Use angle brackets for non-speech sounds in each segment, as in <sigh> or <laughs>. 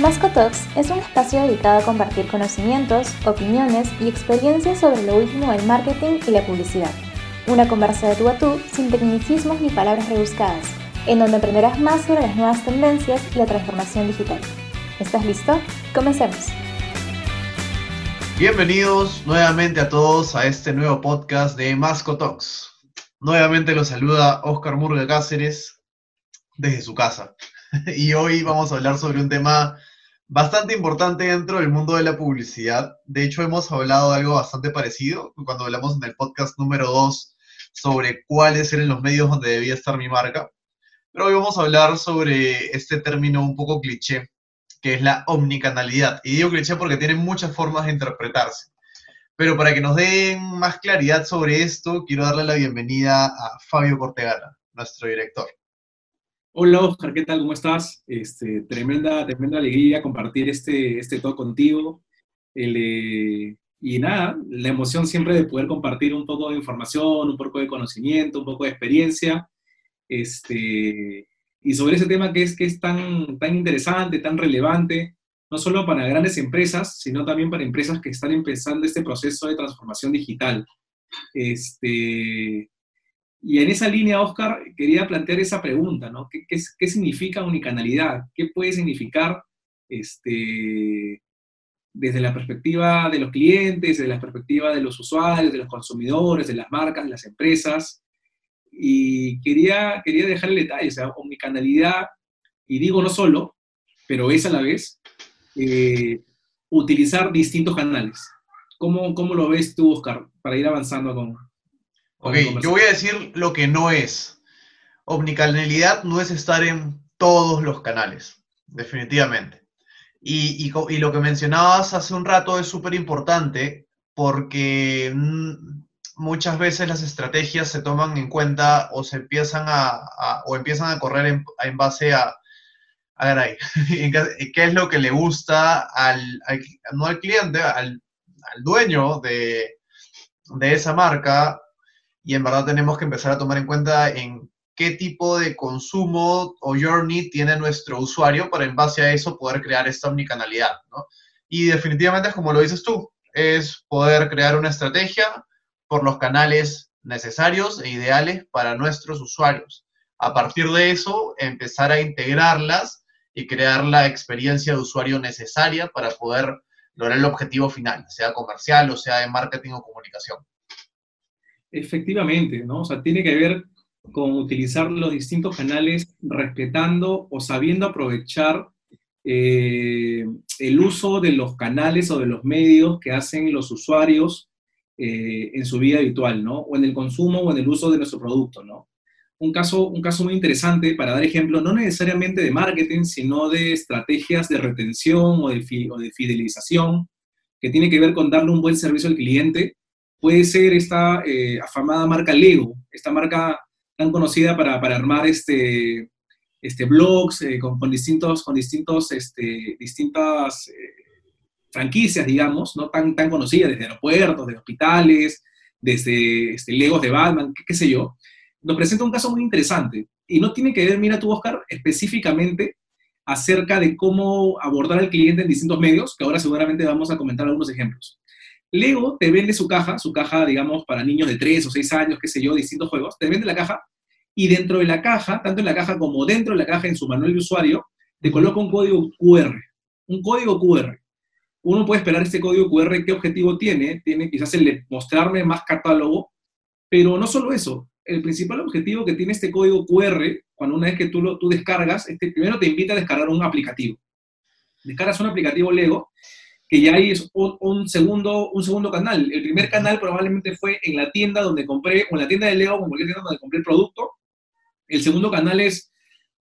Masco Talks es un espacio dedicado a compartir conocimientos, opiniones y experiencias sobre lo último del marketing y la publicidad. Una conversa de tú a tú sin tecnicismos ni palabras rebuscadas, en donde aprenderás más sobre las nuevas tendencias y la transformación digital. ¿Estás listo? Comencemos. Bienvenidos nuevamente a todos a este nuevo podcast de Masco Talks. Nuevamente los saluda Oscar Murga Cáceres desde su casa. <laughs> Y hoy vamos a hablar sobre un tema bastante importante dentro del mundo de la publicidad. De hecho, hemos hablado algo bastante parecido cuando hablamos en el podcast número 2 sobre cuáles eran los medios donde debía estar mi marca. Pero hoy vamos a hablar sobre este término un poco cliché, que es la omnicanalidad. Y digo cliché porque tiene muchas formas de interpretarse. Pero para que nos den más claridad sobre esto, quiero darle la bienvenida a Fabio Cortegana, nuestro director. Hola Oscar, ¿qué tal? ¿Cómo estás? Este, tremenda, tremenda alegría compartir este, este todo contigo. Eh, y nada, la emoción siempre de poder compartir un poco de información, un poco de conocimiento, un poco de experiencia. Este, y sobre ese tema que es, que es tan, tan interesante, tan relevante, no solo para grandes empresas, sino también para empresas que están empezando este proceso de transformación digital. Este, y en esa línea, Oscar, quería plantear esa pregunta, ¿no? ¿Qué, qué, significa unicanalidad? ¿Qué puede significar este, desde la perspectiva de los clientes, desde la perspectiva de los usuarios, de los consumidores, de las marcas, de las empresas? Y quería, quería dejar el detalle, o sea, omnicanalidad, y digo no solo, pero es a la vez, eh, utilizar distintos canales. ¿Cómo, ¿Cómo, lo ves tú, Oscar, para ir avanzando con... ok, yo voy a decir lo que no es. Omnicanalidad no es estar en todos los canales, definitivamente. Y, y, y lo que mencionabas hace un rato es súper importante porque muchas veces las estrategias se toman en cuenta o se empiezan a, a o empiezan a correr en, en base a, a ver ahí, <laughs> qué es lo que le gusta al, al no al cliente, al, al dueño de, de, esa marca y en verdad tenemos que empezar a tomar en cuenta en qué tipo de consumo o journey tiene nuestro usuario para en base a eso poder crear esta omnicanalidad, ¿no? Y definitivamente como lo dices tú, es poder crear una estrategia por los canales necesarios e ideales para nuestros usuarios. A partir de eso, empezar a integrarlas y crear la experiencia de usuario necesaria para poder lograr el objetivo final, sea comercial o sea de marketing o comunicación. Efectivamente, ¿no? O sea, tiene que ver con utilizar los distintos canales respetando o sabiendo aprovechar eh, el uso de los canales o de los medios que hacen los usuarios eh, en su vida habitual, ¿no? O en el consumo o en el uso de nuestro producto, ¿no? Un caso, un caso muy interesante para dar ejemplo, no necesariamente de marketing, sino de estrategias de retención o de, o de fidelización, que tiene que ver con darle un buen servicio al cliente, puede ser esta eh, afamada marca Lego, esta marca tan conocida para, para armar este, este blogs eh, con, distintos, con distintos, este, distintas eh, franquicias, digamos, no tan, tan conocidas, desde aeropuertos, de hospitales, desde este, Legos de Batman, qué, qué, sé yo, nos presenta un caso muy interesante. Y no tiene que ver, mira tú, Oscar, específicamente acerca de cómo abordar al cliente en distintos medios, que ahora seguramente vamos a comentar algunos ejemplos. Lego te vende su caja, su caja, digamos, para niños de 3 o 6 años, qué sé yo, distintos juegos, te vende la caja y dentro de la caja, tanto en la caja como dentro de la caja en su manual de usuario, te coloca un código QR. Un código QR uno puede esperar este código QR, ¿qué objetivo tiene? Tiene quizás el de mostrarme más catálogo, pero no solo eso. El principal objetivo que tiene este código QR, cuando una vez que tú lo tú descargas, este, primero te invita a descargar un aplicativo. Descargas un aplicativo Lego, que ya ahí es un, un, segundo, un segundo canal. El primer canal probablemente fue en la tienda donde compré, o en la tienda de Lego, como cualquier tienda donde compré el producto. El segundo canal es,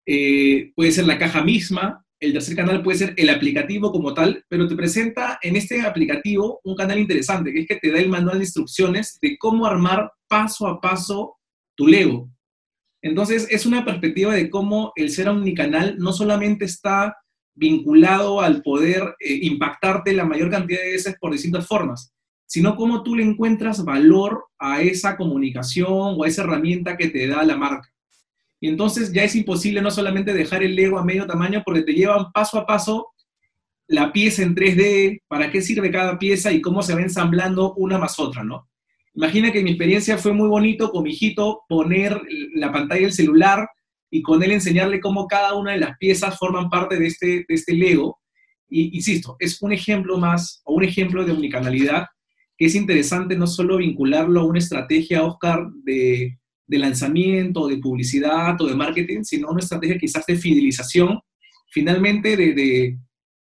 eh, puede ser la caja misma, el tercer canal puede ser el aplicativo como tal, pero te presenta en este aplicativo un canal interesante, que es que te da el manual de instrucciones de cómo armar paso a paso tu Lego. Entonces, es una perspectiva de cómo el ser omnicanal no solamente está vinculado al poder eh, impactarte la mayor cantidad de veces por distintas formas, sino cómo tú le encuentras valor a esa comunicación o a esa herramienta que te da la marca. Y entonces ya es imposible no solamente dejar el Lego a medio tamaño porque te llevan paso a paso la pieza en 3D, para qué sirve cada pieza y cómo se va ensamblando una más otra, ¿no? Imagina que mi experiencia fue muy bonito con mi hijito poner la pantalla del celular y con él enseñarle cómo cada una de las piezas forman parte de este, de este Lego. Y insisto, es un ejemplo más, o un ejemplo de omnicanalidad que es interesante no solo vincularlo a una estrategia, Oscar, de, de lanzamiento, de publicidad o de marketing, sino una estrategia quizás de fidelización, finalmente de,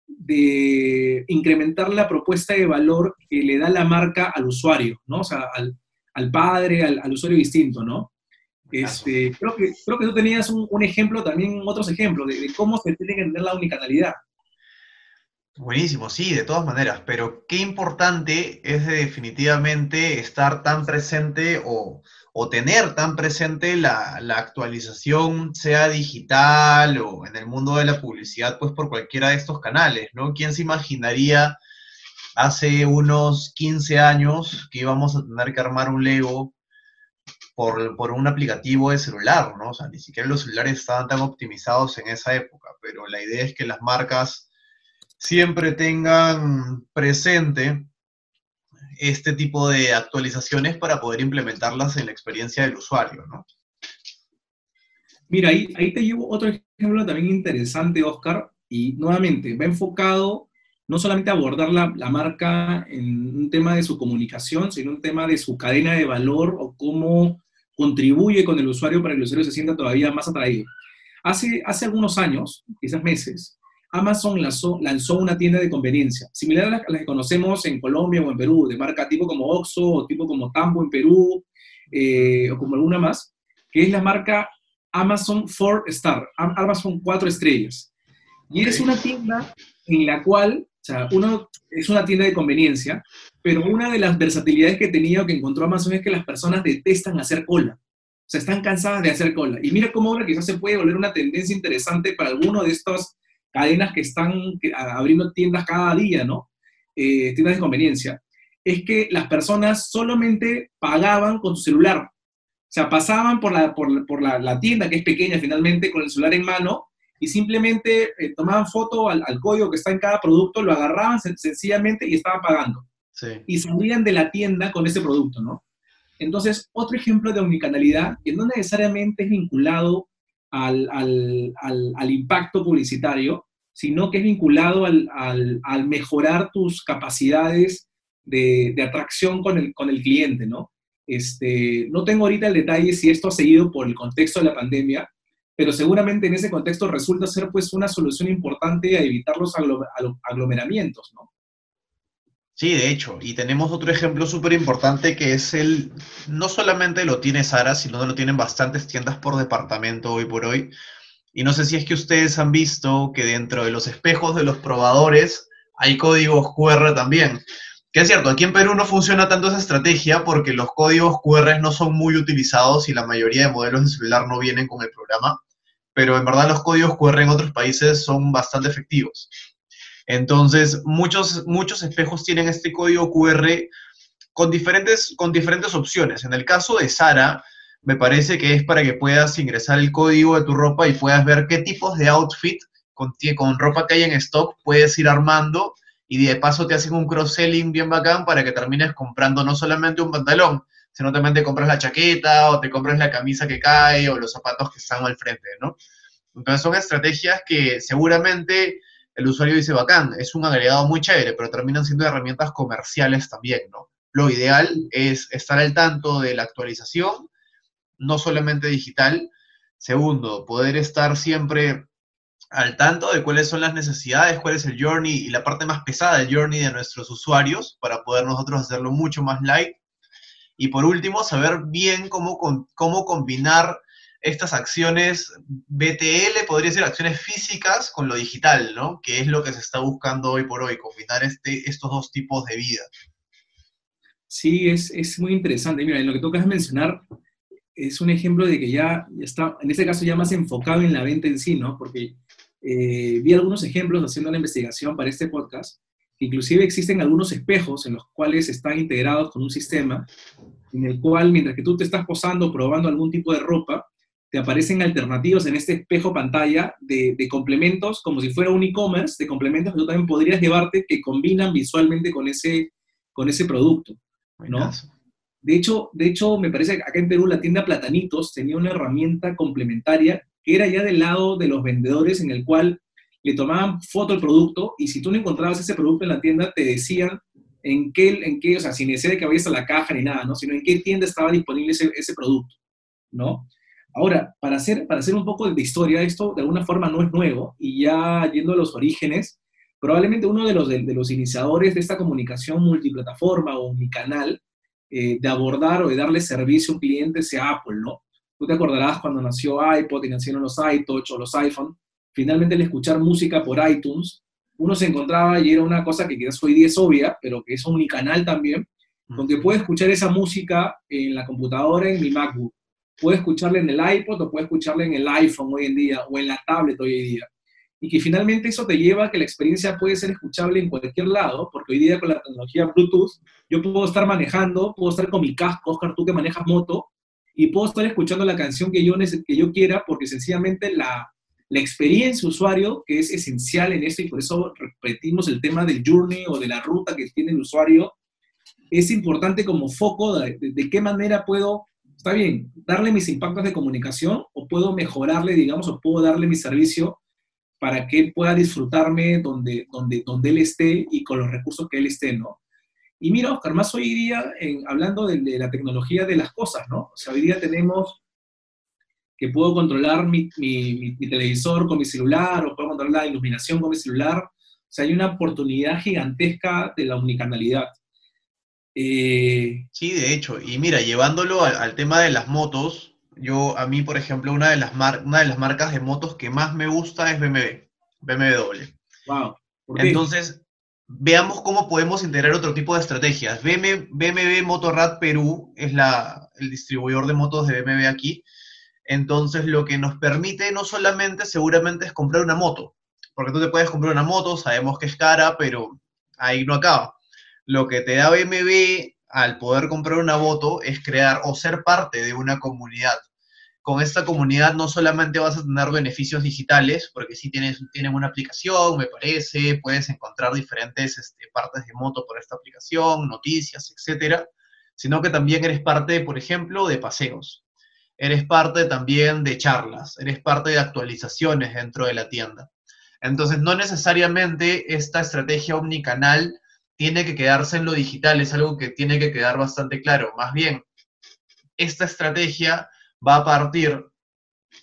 de, incrementar la propuesta de valor que le da la marca al usuario, ¿no? O sea, al, al padre, al, usuario distinto, ¿no? Este, creo, que, creo que tú tenías un, un ejemplo, también otros ejemplos, de, de, cómo se tiene que entender la unicanalidad. Buenísimo, sí, de todas maneras, pero qué importante es definitivamente estar tan presente o, o tener tan presente la, la, actualización, sea digital o en el mundo de la publicidad, pues por cualquiera de estos canales, ¿no? ¿Quién se imaginaría hace unos 15 años que íbamos a tener que armar un Lego por, por, un aplicativo de celular, ¿no? O sea, ni siquiera los celulares estaban tan optimizados en esa época, pero la idea es que las marcas siempre tengan presente este tipo de actualizaciones para poder implementarlas en la experiencia del usuario, ¿no? Mira, ahí, ahí te llevo otro ejemplo también interesante, Oscar, y nuevamente va enfocado no solamente a abordar la, la, marca en un tema de su comunicación, sino un tema de su cadena de valor o cómo contribuye con el usuario para que el usuario se sienta todavía más atraído. Hace, hace algunos años, quizás meses, Amazon lanzó, lanzó, una tienda de conveniencia, similar a la, a la, que conocemos en Colombia o en Perú, de marca tipo como Oxxo o tipo como Tambo en Perú, eh, o como alguna más, que es la marca Amazon 4 Star, Amazon 4 estrellas. Y es una tienda en la cual, o sea, uno es una tienda de conveniencia, pero una de las versatilidades que tenía o que encontró Amazon es que las personas detestan hacer cola. O sea, están cansadas de hacer cola. Y mira cómo ahora quizás se puede volver una tendencia interesante para alguno de estos cadenas que están abriendo tiendas cada día, ¿no? Eh, tiendas de conveniencia, es que las personas solamente pagaban con su celular. O sea, pasaban por la, por, por la, la tienda, que es pequeña finalmente, con el celular en mano, y simplemente eh, tomaban foto al, al, código que está en cada producto, lo agarraban sen sencillamente y estaban pagando. Sí. Y salían de la tienda con ese producto, ¿no? Entonces, otro ejemplo de omnicanalidad que no necesariamente es vinculado al, al, al, impacto publicitario, sino que es vinculado al, mejorar tus capacidades de, de, atracción con el, con el cliente, ¿no? Este, no tengo ahorita el detalle si esto ha seguido por el contexto de la pandemia, pero seguramente en ese contexto resulta ser pues una solución importante a evitar los aglomeramientos, ¿no? Sí, de hecho, y tenemos otro ejemplo súper importante que es el, no solamente lo tiene Sara, sino lo tienen bastantes tiendas por departamento hoy por hoy. Y no sé si es que ustedes han visto que dentro de los espejos de los probadores hay códigos QR también. Que es cierto, aquí en Perú no funciona tanto esa estrategia porque los códigos QR no son muy utilizados y la mayoría de modelos de celular no vienen con el programa. Pero en verdad los códigos QR en otros países son bastante efectivos. Entonces, muchos, muchos espejos tienen este código QR con diferentes, con diferentes opciones. En el caso de Sara, me parece que es para que puedas ingresar el código de tu ropa y puedas ver qué tipos de outfit con, con ropa que hay en stock puedes ir armando y de paso te hacen un cross-selling bien bacán para que termines comprando no solamente un pantalón, sino también te compras la chaqueta o te compras la camisa que cae o los zapatos que están al frente, ¿no? Entonces son estrategias que seguramente el usuario dice, bacán, es un agregado muy chévere, pero terminan siendo herramientas comerciales también, ¿no? Lo ideal es estar al tanto de la actualización, no solamente digital. Segundo, poder estar siempre al tanto de cuáles son las necesidades, cuál es el journey y la parte más pesada del journey de nuestros usuarios para poder nosotros hacerlo mucho más light. Y por último, saber bien cómo, cómo combinar estas acciones BTL, podría ser acciones físicas con lo digital, ¿no? Que es lo que se está buscando hoy por hoy, combinar este, estos dos tipos de vida. Sí, es, es muy interesante. Mira, en lo que tocas mencionar, es un ejemplo de que ya está, en este caso ya más enfocado en la venta en sí, ¿no? Porque eh, vi algunos ejemplos haciendo la investigación para este podcast, inclusive existen algunos espejos en los cuales están integrados con un sistema en el cual mientras que tú te estás posando, probando algún tipo de ropa, te aparecen alternativos en este espejo pantalla de, complementos, como si fuera un e-commerce, de complementos que tú también podrías llevarte que combinan visualmente con ese, con ese producto, ¿no? De hecho, de hecho, me parece que acá en Perú la tienda Platanitos tenía una herramienta complementaria que era ya del lado de los vendedores en el cual le tomaban foto al producto y si tú no encontrabas ese producto en la tienda, te decían en qué, en qué o sea, sin necesidad de que vayas a la caja ni nada, ¿no? Sino en qué tienda estaba disponible ese, producto, ¿no? Ahora, para hacer, para hacer un poco de historia, esto de alguna forma no es nuevo, y ya yendo a los orígenes, probablemente uno de los, de, los iniciadores de esta comunicación multiplataforma o unicanal, eh, de abordar o de darle servicio a un cliente sea Apple, ¿no? Tú te acordarás cuando nació iPod y nacieron los iTouch o los iPhone, finalmente el escuchar música por iTunes, uno se encontraba y era una cosa que quizás hoy día es obvia, pero que es un unicanal también, donde puede escuchar esa música en la computadora, en mi MacBook, puede escucharle en el iPod o puede escucharle en el iPhone hoy en día o en la tablet hoy en día. Y que finalmente eso te lleva a que la experiencia puede ser escuchable en cualquier lado, porque hoy día con la tecnología Bluetooth, yo puedo estar manejando, puedo estar con mi casco, Oscar, tú que manejas moto, y puedo estar escuchando la canción que yo, que yo quiera, porque sencillamente la, la experiencia usuario, que es esencial en esto, y por eso repetimos el tema del journey o de la ruta que tiene el usuario, es importante como foco de, de qué manera puedo está bien, darle mis impactos de comunicación o puedo mejorarle, digamos, o puedo darle mi servicio para que él pueda disfrutarme donde, donde, donde él esté y con los recursos que él esté, ¿no? Y mira, Oscar, más hoy día, en, hablando de, la tecnología de las cosas, ¿no? O sea, hoy día tenemos que puedo controlar mi, mi, mi, televisor con mi celular o puedo controlar la iluminación con mi celular. O sea, hay una oportunidad gigantesca de la unicanalidad. Eh, sí, de hecho, y mira, llevándolo al, tema de las motos, yo, a mí, por ejemplo, una de, las una de las marcas de motos que más me gusta es BMW, BMW. Wow. Entonces, veamos cómo podemos integrar otro tipo de estrategias. BMW, BMW Motorrad Perú es la, el distribuidor de motos de BMW aquí. Entonces, lo que nos permite no solamente seguramente es comprar una moto, porque tú te puedes comprar una moto, sabemos que es cara, pero ahí no acaba lo que te da BMW al poder comprar una moto es crear o ser parte de una comunidad. Con esta comunidad no solamente vas a tener beneficios digitales, porque sí tienes, tienen una aplicación, me parece, puedes encontrar diferentes este, partes de moto por esta aplicación, noticias, etcétera, sino que también eres parte, por ejemplo, de paseos. Eres parte también de charlas, eres parte de actualizaciones dentro de la tienda. Entonces, no necesariamente esta estrategia omnicanal tiene que quedarse en lo digital, es algo que tiene que quedar bastante claro. Más bien, esta estrategia va a partir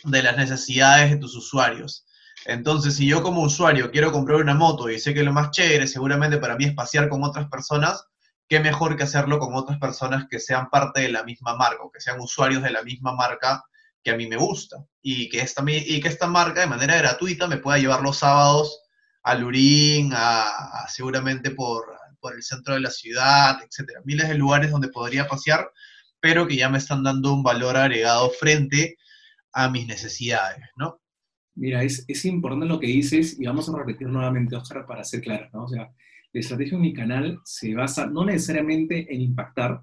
de las necesidades de tus usuarios. Entonces, si yo como usuario quiero comprar una moto y sé que lo más chévere seguramente para mí es pasear con otras personas, qué mejor que hacerlo con otras personas que sean parte de la misma marca o que sean usuarios de la misma marca que a mí me gusta y que esta, y que esta marca de manera gratuita me pueda llevar los sábados a Lurín, a seguramente por, por el centro de la ciudad, etcétera. Miles de lugares donde podría pasear, pero que ya me están dando un valor agregado frente a mis necesidades, ¿no? Mira, es, importante lo que dices y vamos a repetir nuevamente, Oscar, para ser claros, ¿no? O sea, la estrategia de mi canal se basa no necesariamente en impactar,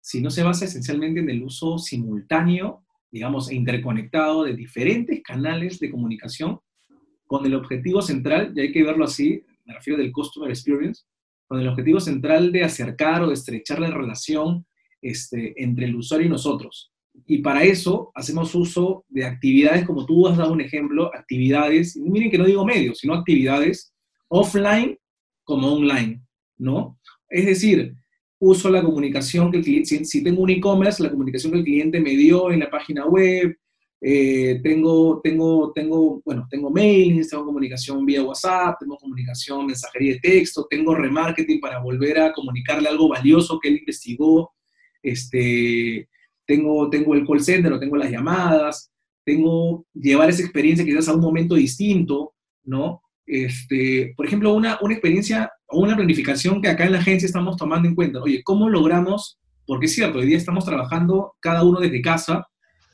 sino se basa esencialmente en el uso simultáneo, digamos, e interconectado de diferentes canales de comunicación con el objetivo central, y hay que verlo así, me refiero del Customer Experience, con el objetivo central de acercar o de estrechar la relación este, entre el usuario y nosotros. Y para eso hacemos uso de actividades, como tú has dado un ejemplo, actividades, miren que no digo medios, sino actividades offline como online, ¿no? Es decir, uso la comunicación que el cliente, si tengo un e-commerce, la comunicación que el cliente me dio en la página web, eh, tengo, tengo, tengo, bueno, tengo mailings, tengo comunicación vía WhatsApp, tengo comunicación, mensajería de texto, tengo remarketing para volver a comunicarle algo valioso que él investigó, este, tengo, tengo el call center tengo las llamadas, tengo llevar esa experiencia quizás a un momento distinto, ¿no? Este, por ejemplo, una, una experiencia o una planificación que acá en la agencia estamos tomando en cuenta. Oye, ¿cómo logramos? Porque es cierto, hoy día estamos trabajando cada uno desde casa,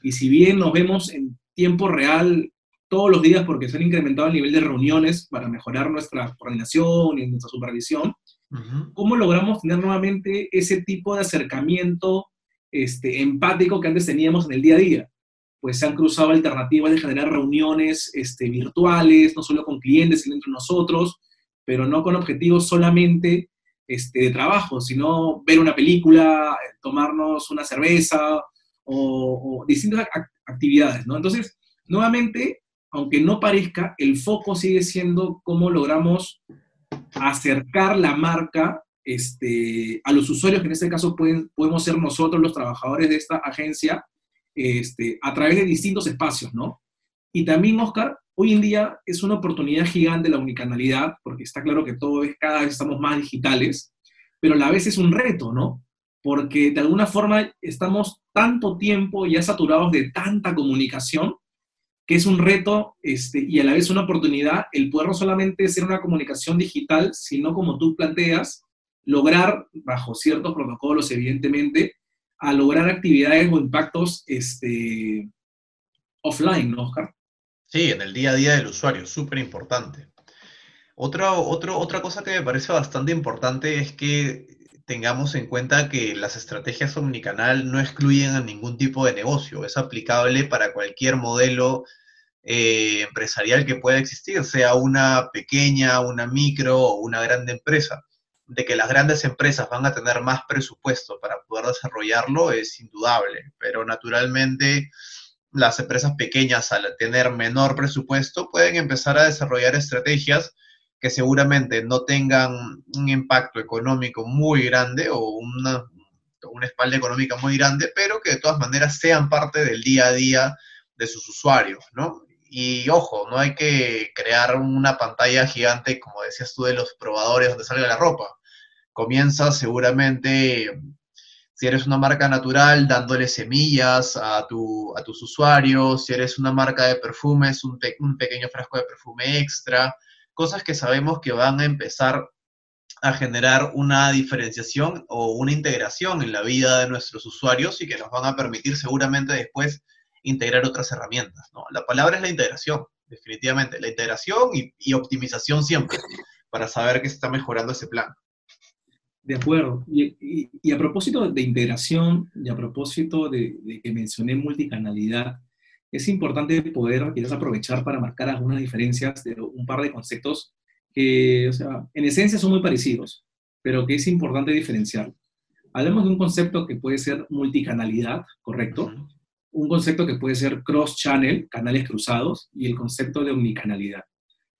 y si bien nos vemos en tiempo real todos los días porque se han incrementado el nivel de reuniones para mejorar nuestra coordinación y nuestra supervisión, ¿cómo logramos tener nuevamente ese tipo de acercamiento este, empático que antes teníamos en el día a día? Pues se han cruzado alternativas de generar reuniones este, virtuales, no solo con clientes, sino entre nosotros, pero no con objetivos solamente este, de trabajo, sino ver una película, tomarnos una cerveza o, distintas actividades, ¿no? Entonces, nuevamente, aunque no parezca, el foco sigue siendo cómo logramos acercar la marca este, a los usuarios, que en este caso podemos ser nosotros los trabajadores de esta agencia, este, a través de distintos espacios, ¿no? Y también, Oscar, hoy en día es una oportunidad gigante la unicanalidad, porque está claro que todo es, cada vez estamos más digitales, pero a la vez es un reto, ¿no? Porque de alguna forma estamos tanto tiempo ya saturados de tanta comunicación que es un reto este, y a la vez una oportunidad el poder no solamente ser una comunicación digital, sino como tú planteas, lograr, bajo ciertos protocolos, evidentemente, a lograr actividades o impactos este, offline, ¿no, Oscar? Sí, en el día a día del usuario, súper importante. Otra, otra cosa que me parece bastante importante es que tengamos en cuenta que las estrategias omnicanal no excluyen a ningún tipo de negocio, es aplicable para cualquier modelo eh, empresarial que pueda existir, sea una pequeña, una micro o una grande empresa de que las grandes empresas van a tener más presupuesto para poder desarrollarlo es indudable, pero naturalmente las empresas pequeñas al tener menor presupuesto pueden empezar a desarrollar estrategias que seguramente no tengan un impacto económico muy grande o una, una espalda económica muy grande, pero que de todas maneras sean parte del día a día de sus usuarios, ¿no? Y ojo, no hay que crear una pantalla gigante, como decías tú, de los probadores donde salga la ropa comienzas seguramente, si eres una marca natural, dándole semillas a, tu, a tus usuarios, si eres una marca de perfumes, un, pequeño frasco de perfume extra, cosas que sabemos que van a empezar a generar una diferenciación o una integración en la vida de nuestros usuarios y que nos van a permitir seguramente después integrar otras herramientas. ¿no? La palabra es la integración, definitivamente, la integración y, y optimización siempre, para saber que se está mejorando ese plan. De acuerdo. Y, a propósito de integración y a propósito de, que mencioné multicanalidad, es importante poder quizás aprovechar para marcar algunas diferencias de un par de conceptos que, o sea, en esencia son muy parecidos, pero que es importante diferenciar. Hablemos de un concepto que puede ser multicanalidad, ¿correcto? Un concepto que puede ser cross-channel, canales cruzados, y el concepto de omnicanalidad.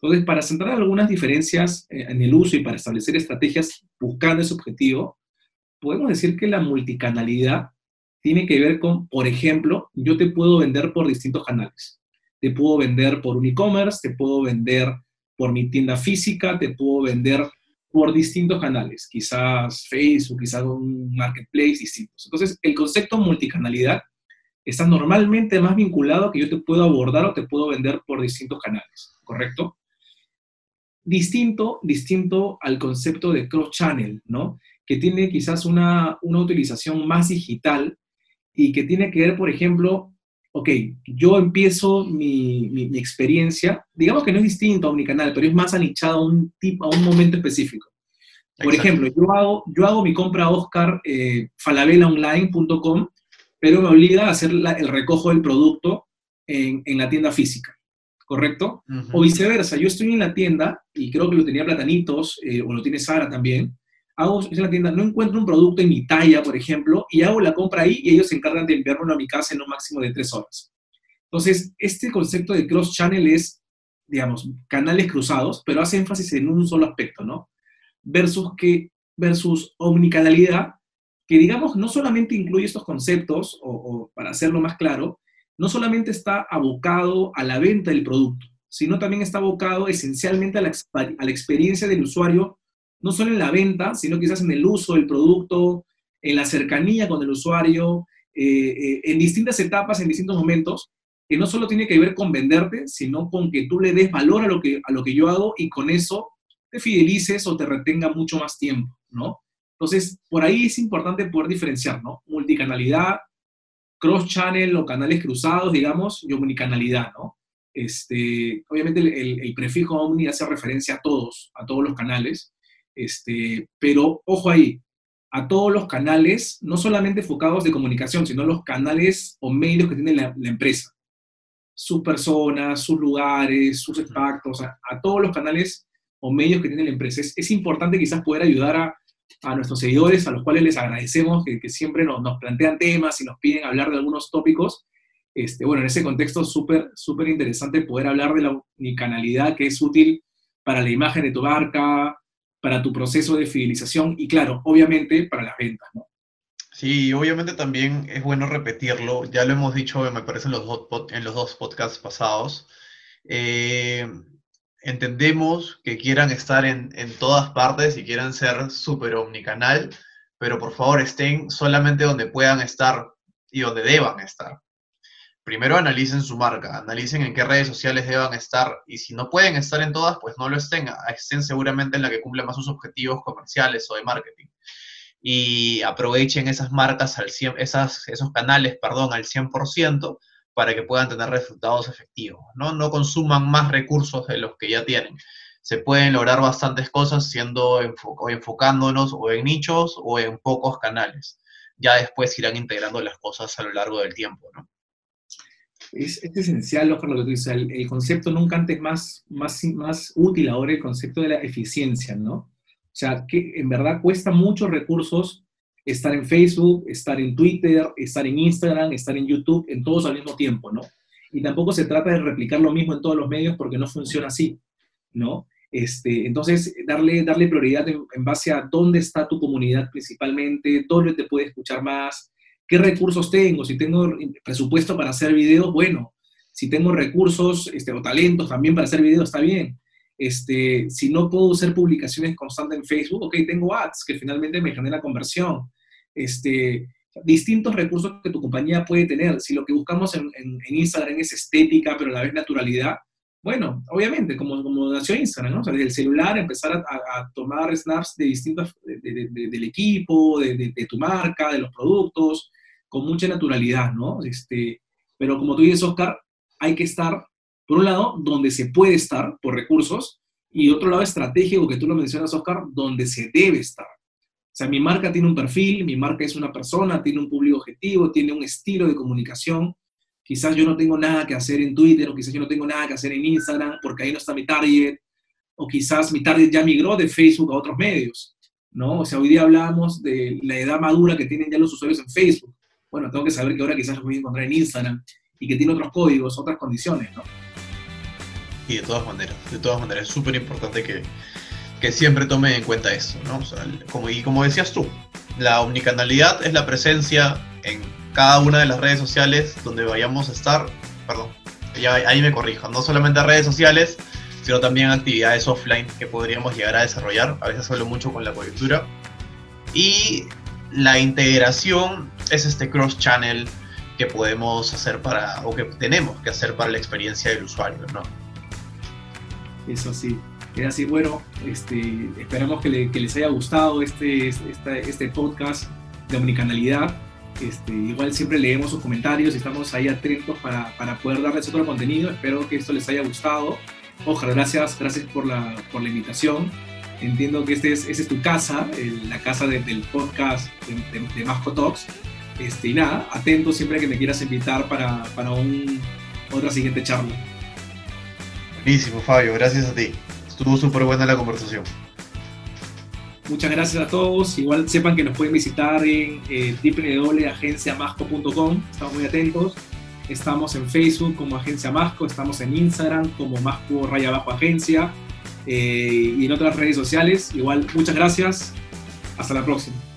Entonces, para centrar algunas diferencias eh, en el uso y para establecer estrategias buscando ese objetivo, podemos decir que la multicanalidad tiene que ver con, por ejemplo, yo te puedo vender por distintos canales. Te puedo vender por un e-commerce, te puedo vender por mi tienda física, te puedo vender por distintos canales, quizás Facebook, quizás un marketplace distintos. Entonces, el concepto multicanalidad está normalmente más vinculado a que yo te puedo abordar o te puedo vender por distintos canales, ¿correcto? Distinto, distinto al concepto de cross-channel, ¿no? Que tiene quizás una, utilización más digital y que tiene que ver, por ejemplo, ok, yo empiezo mi, experiencia, digamos que no es distinto a canal, pero es más anichado a un, a un momento específico. Por ejemplo, yo hago, yo hago mi compra a Oscar eh, falabelaonline.com, pero me obliga a hacer el recojo del producto en, en la tienda física. ¿Correcto? O viceversa, yo estoy en la tienda y creo que lo tenía Platanitos eh, o lo tiene Sara también. Hago en la tienda, no encuentro un producto en mi talla, por ejemplo, y hago la compra ahí y ellos se encargan de enviármelo a mi casa en un máximo de tres horas. Entonces, este concepto de cross-channel es, digamos, canales cruzados, pero hace énfasis en un solo aspecto, ¿no? Versus que, versus omnicanalidad, que digamos no solamente incluye estos conceptos, o, o para hacerlo más claro, no solamente está abocado a la venta del producto, sino también está abocado esencialmente a la, experiencia del usuario, no solo en la venta, sino quizás en el uso del producto, en la cercanía con el usuario, eh, eh, en distintas etapas, en distintos momentos, que no solo tiene que ver con venderte, sino con que tú le des valor a lo que, a lo que yo hago y con eso te fidelices o te retenga mucho más tiempo, ¿no? Entonces, por ahí es importante poder diferenciar, ¿no? Multicanalidad, cross-channel o canales cruzados, digamos, y omnicanalidad, ¿no? Este, obviamente el, prefijo omni hace referencia a todos, a todos los canales, este, pero ojo ahí, a todos los canales, no solamente enfocados de comunicación, sino los canales o medios que tiene la, empresa. Sus personas, sus lugares, sus impactos, a, todos los canales o medios que tiene la empresa. Es, importante quizás poder ayudar a, nuestros seguidores, a los cuales les agradecemos que, siempre nos, nos, plantean temas y nos piden hablar de algunos tópicos. Este, bueno, en ese contexto súper, súper interesante poder hablar de la unicanalidad que es útil para la imagen de tu marca, para tu proceso de fidelización y claro, obviamente para las ventas, ¿no? Sí, obviamente también es bueno repetirlo, ya lo hemos dicho, me parece, en los dos, en los dos podcasts pasados. Eh, entendemos que quieran estar en, en, todas partes y quieran ser súper omnicanal, pero por favor estén solamente donde puedan estar y donde deban estar primero analicen su marca, analicen en qué redes sociales deban estar y si no pueden estar en todas, pues no lo estén, estén seguramente en la que cumple más sus objetivos comerciales o de marketing. Y aprovechen esas marcas, al 100, esas, esos canales, perdón, al 100% para que puedan tener resultados efectivos, ¿no? No consuman más recursos de los que ya tienen. Se pueden lograr bastantes cosas siendo enfocándonos o en nichos o en pocos canales. Ya después irán integrando las cosas a lo largo del tiempo, ¿no? es, esencial, lo que tú dices, el, concepto nunca antes más, más, más útil ahora, el concepto de la eficiencia, ¿no? O sea, que en verdad cuesta muchos recursos estar en Facebook, estar en Twitter, estar en Instagram, estar en YouTube, en todos al mismo tiempo, ¿no? Y tampoco se trata de replicar lo mismo en todos los medios porque no funciona así, ¿no? Este, entonces, darle, darle prioridad en, base a dónde está tu comunidad principalmente, dónde te puede escuchar más, ¿Qué recursos tengo? Si tengo presupuesto para hacer videos, bueno. Si tengo recursos este, o talentos también para hacer videos, está bien. Este, si no puedo hacer publicaciones constantes en Facebook, ok, tengo ads que finalmente me genera conversión. Este, distintos recursos que tu compañía puede tener. Si lo que buscamos en, Instagram es estética, pero a la vez naturalidad, bueno, obviamente, como, como nació Instagram, ¿no? O sea, desde el celular empezar a, tomar snaps de distintos, del equipo, de, tu marca, de los productos, con mucha naturalidad, ¿no? Este, pero como tú dices, Oscar, hay que estar, por un lado, donde se puede estar por recursos, y otro lado estratégico, que tú lo mencionas, Oscar, donde se debe estar. O sea, mi marca tiene un perfil, mi marca es una persona, tiene un público objetivo, tiene un estilo de comunicación. Quizás yo no tengo nada que hacer en Twitter, o quizás yo no tengo nada que hacer en Instagram, porque ahí no está mi target, o quizás mi target ya migró de Facebook a otros medios, ¿no? O sea, hoy día hablamos de la edad madura que tienen ya los usuarios en Facebook bueno, tengo que saber que ahora quizás lo voy a encontrar en Instagram y que tiene otros códigos, otras condiciones, ¿no? Y de todas maneras, de todas maneras, es súper importante que, que, siempre tome en cuenta eso, ¿no? O sea, como, y como decías tú, la omnicanalidad es la presencia en cada una de las redes sociales donde vayamos a estar, perdón, ya, ahí me corrijo, no solamente redes sociales, sino también actividades offline que podríamos llegar a desarrollar. A veces hablo mucho con la coyuntura. Y la integración es este cross-channel que podemos hacer para, o que tenemos que hacer para la experiencia del usuario, ¿no? Eso sí. Es así, bueno, este, esperamos que, les haya gustado este, este, este podcast de omnicanalidad. Este, igual siempre leemos sus comentarios y estamos ahí atentos para, para, poder darles otro contenido. Espero que esto les haya gustado. Ojalá, gracias, gracias por la, por la invitación. Entiendo que este es, esta es tu casa, la casa del podcast de, de, Masco Talks. Este, y nada, atento siempre que me quieras invitar para, para un, otra siguiente charla. Buenísimo, Fabio, gracias a ti. Estuvo súper buena la conversación. Muchas gracias a todos. Igual sepan que nos pueden visitar en eh, www.agenciamasco.com. Estamos muy atentos. Estamos en Facebook como Agencia Masco, estamos en Instagram como Masco Raya Agencia. Eh, y en otras redes sociales. Igual, muchas gracias. Hasta la próxima.